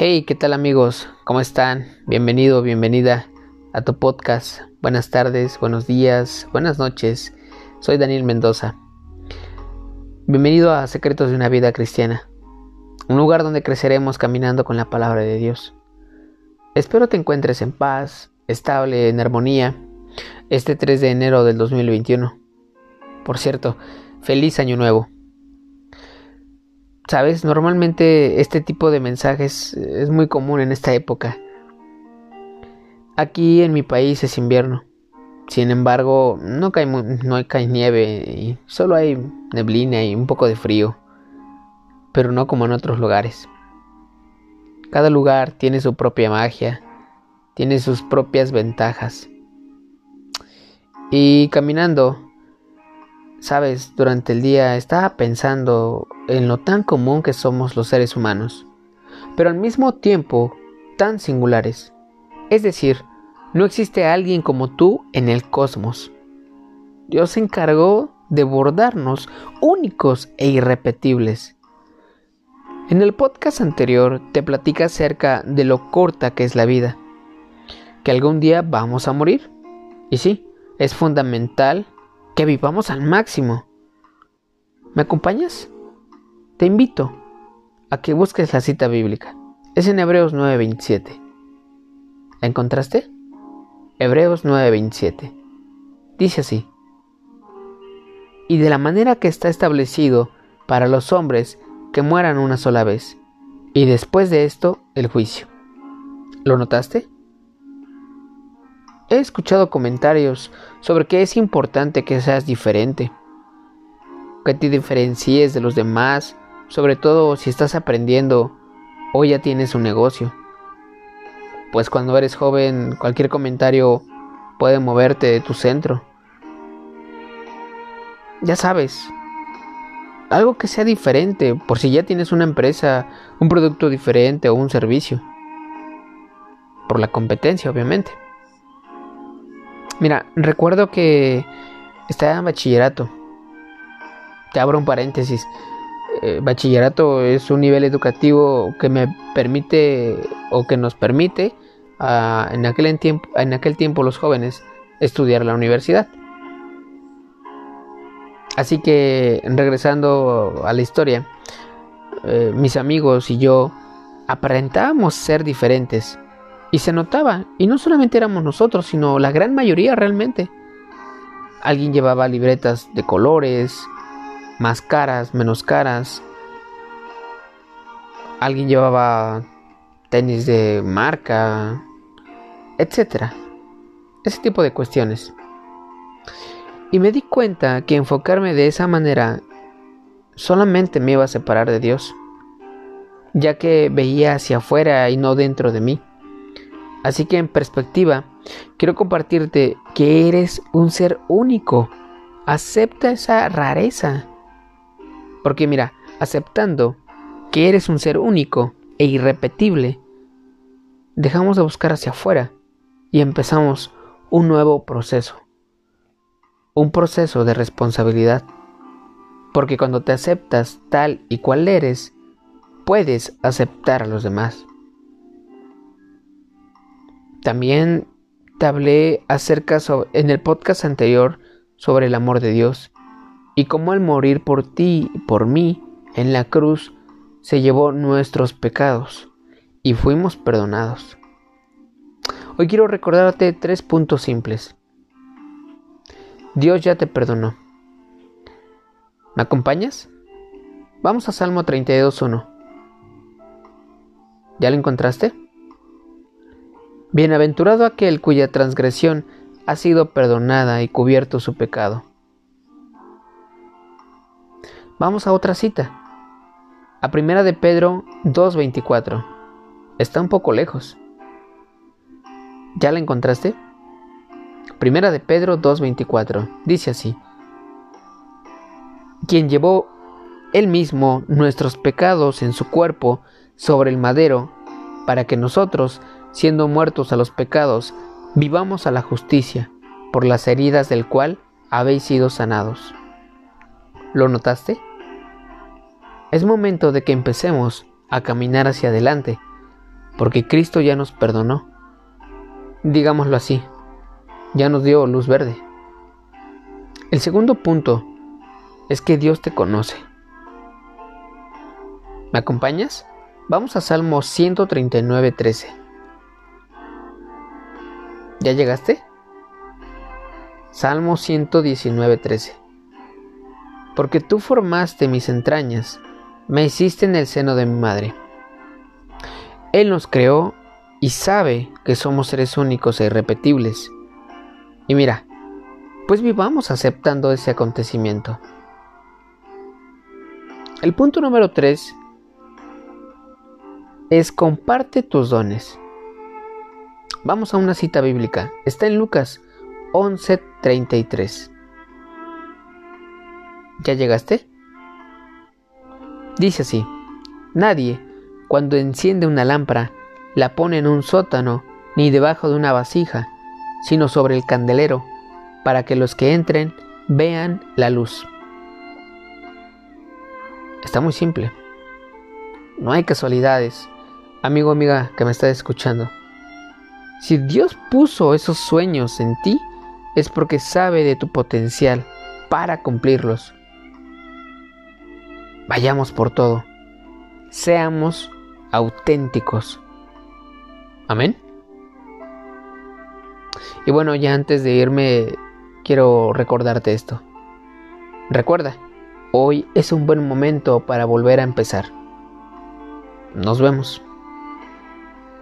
Hey, ¿qué tal amigos? ¿Cómo están? Bienvenido, bienvenida a tu podcast. Buenas tardes, buenos días, buenas noches. Soy Daniel Mendoza. Bienvenido a Secretos de una Vida Cristiana, un lugar donde creceremos caminando con la palabra de Dios. Espero te encuentres en paz, estable, en armonía, este 3 de enero del 2021. Por cierto, feliz año nuevo. Sabes, normalmente este tipo de mensajes es muy común en esta época. Aquí en mi país es invierno. Sin embargo, no cae, no cae nieve y solo hay neblina y un poco de frío. Pero no como en otros lugares. Cada lugar tiene su propia magia, tiene sus propias ventajas. Y caminando Sabes, durante el día estaba pensando en lo tan común que somos los seres humanos, pero al mismo tiempo tan singulares. Es decir, no existe alguien como tú en el cosmos. Dios se encargó de bordarnos únicos e irrepetibles. En el podcast anterior te platica acerca de lo corta que es la vida, que algún día vamos a morir. Y sí, es fundamental que vivamos al máximo. ¿Me acompañas? Te invito a que busques la cita bíblica. Es en Hebreos 9:27. ¿La encontraste? Hebreos 9:27. Dice así. Y de la manera que está establecido para los hombres que mueran una sola vez, y después de esto el juicio. ¿Lo notaste? He escuchado comentarios sobre que es importante que seas diferente, que te diferencies de los demás, sobre todo si estás aprendiendo o ya tienes un negocio. Pues cuando eres joven cualquier comentario puede moverte de tu centro. Ya sabes, algo que sea diferente, por si ya tienes una empresa, un producto diferente o un servicio. Por la competencia, obviamente. Mira, recuerdo que estaba en bachillerato. Te abro un paréntesis. Eh, bachillerato es un nivel educativo que me permite o que nos permite en, aquel tiempo, en aquel tiempo los jóvenes estudiar la universidad. Así que regresando a la historia, eh, mis amigos y yo aparentábamos ser diferentes y se notaba, y no solamente éramos nosotros, sino la gran mayoría realmente. Alguien llevaba libretas de colores, más caras, menos caras. Alguien llevaba tenis de marca, etcétera. Ese tipo de cuestiones. Y me di cuenta que enfocarme de esa manera solamente me iba a separar de Dios, ya que veía hacia afuera y no dentro de mí. Así que en perspectiva, quiero compartirte que eres un ser único. Acepta esa rareza. Porque mira, aceptando que eres un ser único e irrepetible, dejamos de buscar hacia afuera y empezamos un nuevo proceso. Un proceso de responsabilidad. Porque cuando te aceptas tal y cual eres, puedes aceptar a los demás. También te hablé acerca en el podcast anterior sobre el amor de Dios y cómo al morir por ti y por mí en la cruz se llevó nuestros pecados y fuimos perdonados. Hoy quiero recordarte tres puntos simples. Dios ya te perdonó. ¿Me acompañas? Vamos a Salmo 32.1. ¿Ya lo encontraste? Bienaventurado aquel cuya transgresión ha sido perdonada y cubierto su pecado. Vamos a otra cita. A primera de Pedro 2.24. Está un poco lejos. ¿Ya la encontraste? Primera de Pedro 2.24. Dice así. Quien llevó él mismo nuestros pecados en su cuerpo sobre el madero, para que nosotros, siendo muertos a los pecados, vivamos a la justicia, por las heridas del cual habéis sido sanados. ¿Lo notaste? Es momento de que empecemos a caminar hacia adelante, porque Cristo ya nos perdonó. Digámoslo así, ya nos dio luz verde. El segundo punto es que Dios te conoce. ¿Me acompañas? Vamos a Salmo 139, 13. ¿Ya llegaste? Salmo 119, 13. Porque tú formaste mis entrañas, me hiciste en el seno de mi madre. Él nos creó y sabe que somos seres únicos e irrepetibles. Y mira, pues vivamos aceptando ese acontecimiento. El punto número 3 es comparte tus dones. Vamos a una cita bíblica. Está en Lucas 11:33. ¿Ya llegaste? Dice así, nadie, cuando enciende una lámpara, la pone en un sótano ni debajo de una vasija, sino sobre el candelero, para que los que entren vean la luz. Está muy simple. No hay casualidades amigo amiga que me está escuchando, si Dios puso esos sueños en ti, es porque sabe de tu potencial para cumplirlos. Vayamos por todo. Seamos auténticos. Amén. Y bueno, ya antes de irme, quiero recordarte esto. Recuerda, hoy es un buen momento para volver a empezar. Nos vemos.